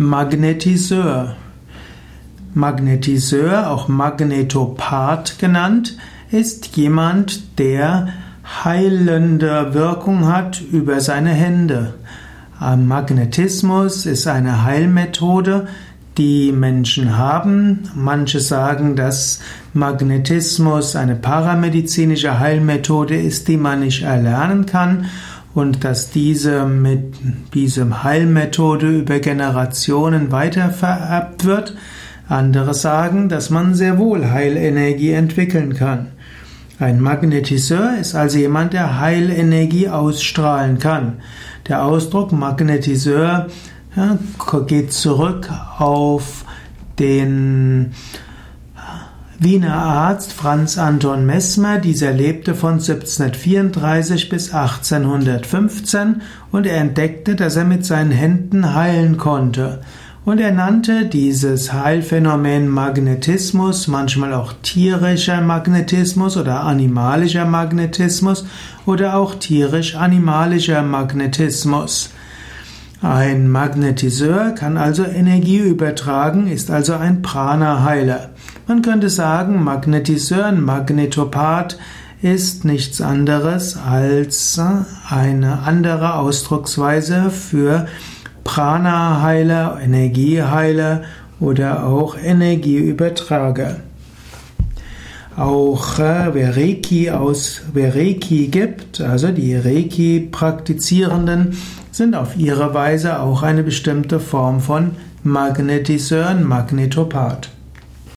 Magnetiseur. Magnetiseur, auch Magnetopath genannt, ist jemand, der heilende Wirkung hat über seine Hände. Magnetismus ist eine Heilmethode, die Menschen haben. Manche sagen, dass Magnetismus eine paramedizinische Heilmethode ist, die man nicht erlernen kann und dass diese mit diesem Heilmethode über Generationen weitervererbt wird. Andere sagen, dass man sehr wohl Heilenergie entwickeln kann. Ein Magnetiseur ist also jemand, der Heilenergie ausstrahlen kann. Der Ausdruck Magnetiseur ja, geht zurück auf den Wiener Arzt Franz Anton Messmer, dieser lebte von 1734 bis 1815 und er entdeckte, dass er mit seinen Händen heilen konnte. Und er nannte dieses Heilphänomen Magnetismus, manchmal auch tierischer Magnetismus oder animalischer Magnetismus oder auch tierisch-animalischer Magnetismus. Ein Magnetiseur kann also Energie übertragen, ist also ein Prana-Heiler. Man könnte sagen, Magnetiseur, ein Magnetopath ist nichts anderes als eine andere Ausdrucksweise für Prana-Heiler, Energieheiler oder auch Energieübertrager. Auch äh, wer Reiki aus, wer Reiki gibt, also die Reiki-Praktizierenden, sind auf ihre Weise auch eine bestimmte Form von Magnetiseur, Magnetopath.